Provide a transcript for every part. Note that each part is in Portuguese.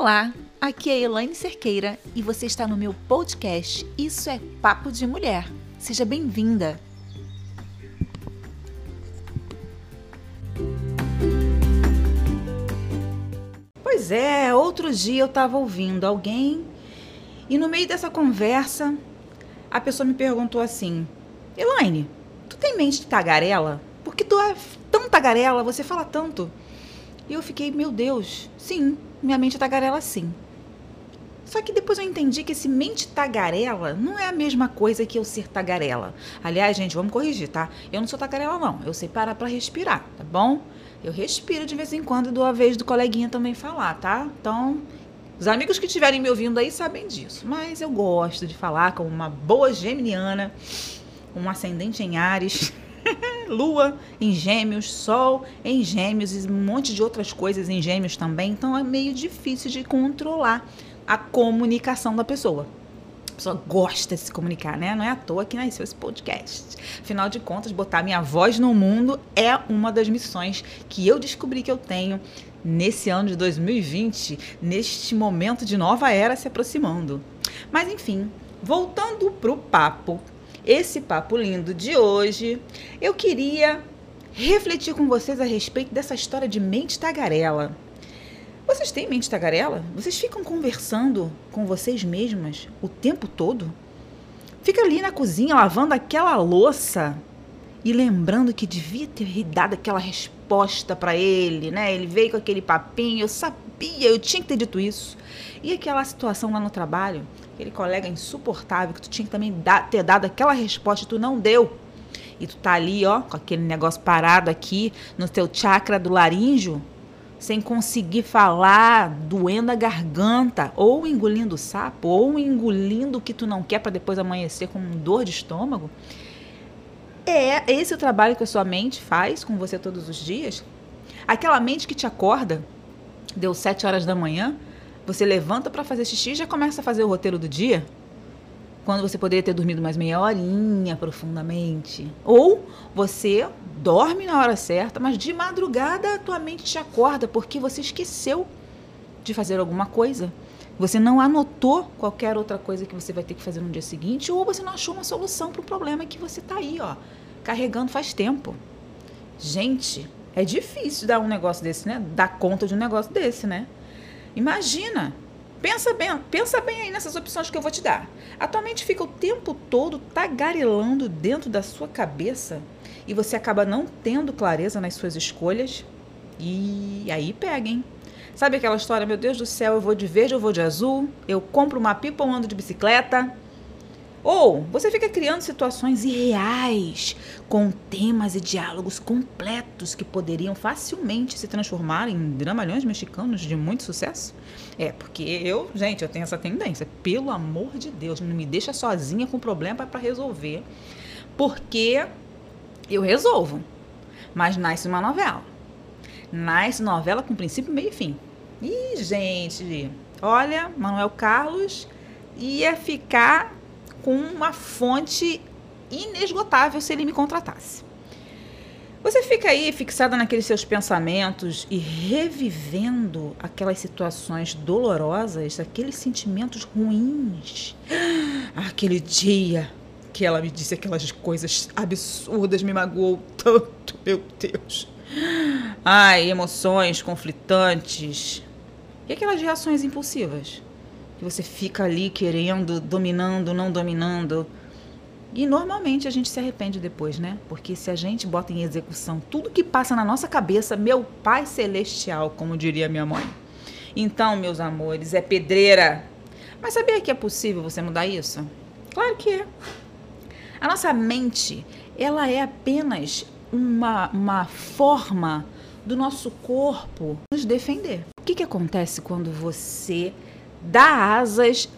Olá, aqui é Elaine Cerqueira e você está no meu podcast Isso é Papo de Mulher. Seja bem-vinda! Pois é, outro dia eu estava ouvindo alguém e no meio dessa conversa a pessoa me perguntou assim: Elaine, tu tem mente de tagarela? Porque tu é tão tagarela, você fala tanto. E eu fiquei, meu Deus, sim, minha mente tagarela sim. Só que depois eu entendi que esse mente tagarela não é a mesma coisa que eu ser tagarela. Aliás, gente, vamos corrigir, tá? Eu não sou tagarela, não. Eu sei parar pra respirar, tá bom? Eu respiro de vez em quando e dou a vez do coleguinha também falar, tá? Então, os amigos que estiverem me ouvindo aí sabem disso. Mas eu gosto de falar como uma boa geminiana, um ascendente em Ares. Lua em Gêmeos, Sol em Gêmeos e um monte de outras coisas em Gêmeos também. Então é meio difícil de controlar a comunicação da pessoa. A pessoa gosta de se comunicar, né? Não é à toa que nasceu esse podcast. Afinal de contas, botar minha voz no mundo é uma das missões que eu descobri que eu tenho nesse ano de 2020, neste momento de nova era se aproximando. Mas enfim, voltando pro papo esse papo lindo de hoje, eu queria refletir com vocês a respeito dessa história de mente tagarela. Vocês têm mente tagarela? Vocês ficam conversando com vocês mesmas o tempo todo? Fica ali na cozinha lavando aquela louça e lembrando que devia ter dado aquela resposta para ele, né? Ele veio com aquele papinho, eu sabia, eu tinha que ter dito isso. E aquela situação lá no trabalho, aquele colega insuportável que tu tinha que também dar, ter dado aquela resposta e tu não deu. E tu tá ali, ó, com aquele negócio parado aqui no teu chakra do laríngeo, sem conseguir falar, doendo a garganta, ou engolindo sapo, ou engolindo o que tu não quer para depois amanhecer com dor de estômago. É esse o trabalho que a sua mente faz com você todos os dias? Aquela mente que te acorda, deu sete horas da manhã, você levanta para fazer xixi e já começa a fazer o roteiro do dia? Quando você poderia ter dormido mais meia horinha profundamente. Ou você dorme na hora certa, mas de madrugada a tua mente te acorda porque você esqueceu de fazer alguma coisa. Você não anotou qualquer outra coisa que você vai ter que fazer no dia seguinte, ou você não achou uma solução para o problema que você está aí, ó, carregando faz tempo. Gente, é difícil dar um negócio desse, né? Dar conta de um negócio desse, né? Imagina. Pensa bem, pensa bem aí nessas opções que eu vou te dar. A tua mente fica o tempo todo tagarelando dentro da sua cabeça e você acaba não tendo clareza nas suas escolhas. E aí pega, hein? Sabe aquela história, meu Deus do céu, eu vou de verde, eu vou de azul, eu compro uma pipa ou ando de bicicleta? Ou você fica criando situações irreais, com temas e diálogos completos que poderiam facilmente se transformar em dramalhões mexicanos de muito sucesso? É, porque eu, gente, eu tenho essa tendência. Pelo amor de Deus, não me deixa sozinha com problema para resolver. Porque eu resolvo. Mas nasce uma novela. Nasce novela com princípio, meio e fim. Ih, gente, olha, Manuel Carlos ia ficar com uma fonte inesgotável se ele me contratasse. Você fica aí fixada naqueles seus pensamentos e revivendo aquelas situações dolorosas, aqueles sentimentos ruins. Aquele dia que ela me disse aquelas coisas absurdas, me magoou tanto, meu Deus. Ai, emoções conflitantes. E aquelas reações impulsivas? Você fica ali querendo, dominando, não dominando. E normalmente a gente se arrepende depois, né? Porque se a gente bota em execução tudo que passa na nossa cabeça, meu Pai Celestial, como diria minha mãe. Então, meus amores, é pedreira. Mas sabia que é possível você mudar isso? Claro que é. A nossa mente, ela é apenas uma, uma forma do nosso corpo nos defender. O que, que acontece quando você dá asas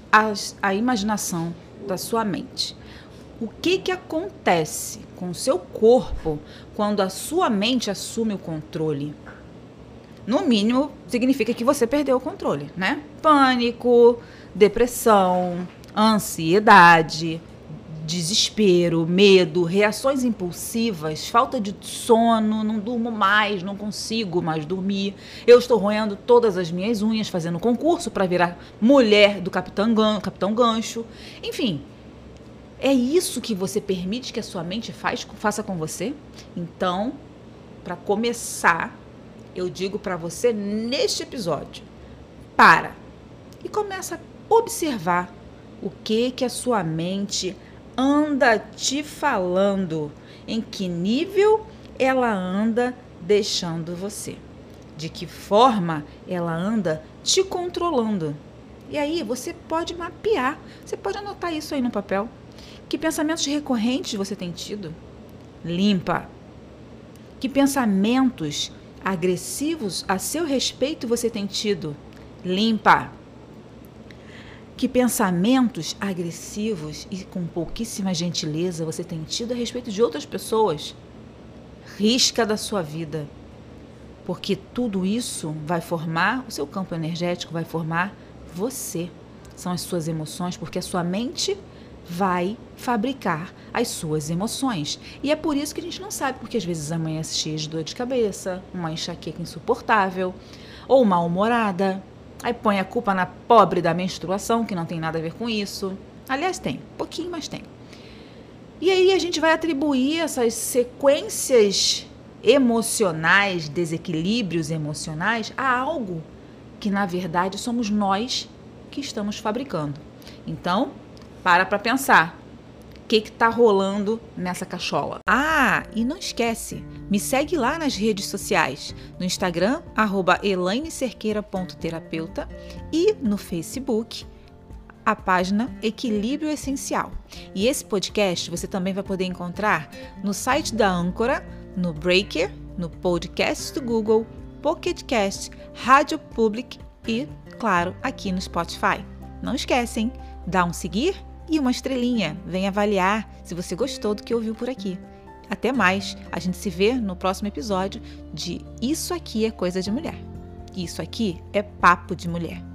à, imaginação da sua mente. O que, que acontece com o seu corpo quando a sua mente assume o controle? No mínimo, significa que você perdeu o controle, né? Pânico, depressão, ansiedade, desespero, medo, reações impulsivas, falta de sono, não durmo mais, não consigo mais dormir. Eu estou roendo todas as minhas unhas, fazendo concurso para virar mulher do Capitão, Gan Capitão Gancho. Enfim, é isso que você permite que a sua mente faz, faça com você? Então, para começar, eu digo para você neste episódio: para e começa a observar o que que a sua mente anda te falando, em que nível ela anda deixando você, de que forma ela anda te controlando. E aí você pode mapear, você pode anotar isso aí no papel. Que pensamentos recorrentes você tem tido? Limpa. Que pensamentos agressivos a seu respeito você tem tido? Limpa. Que pensamentos agressivos e com pouquíssima gentileza você tem tido a respeito de outras pessoas? Risca da sua vida. Porque tudo isso vai formar o seu campo energético, vai formar você. São as suas emoções, porque a sua mente vai fabricar as suas emoções. E é por isso que a gente não sabe, porque às vezes amanhece cheia de dor de cabeça, uma enxaqueca insuportável, ou mal-humorada, Aí põe a culpa na pobre da menstruação, que não tem nada a ver com isso. Aliás, tem, pouquinho, mas tem. E aí a gente vai atribuir essas sequências emocionais, desequilíbrios emocionais, a algo que na verdade somos nós que estamos fabricando. Então, para para pensar que está rolando nessa cachola. Ah, e não esquece, me segue lá nas redes sociais, no Instagram, elainecerqueira.terapeuta e no Facebook, a página Equilíbrio Essencial. E esse podcast você também vai poder encontrar no site da Âncora, no Breaker, no podcast do Google, Pocket Cast, Rádio Public e, claro, aqui no Spotify. Não esquecem, dá um seguir e uma estrelinha. Vem avaliar se você gostou do que ouviu por aqui. Até mais. A gente se vê no próximo episódio de Isso aqui é coisa de mulher. Isso aqui é papo de mulher.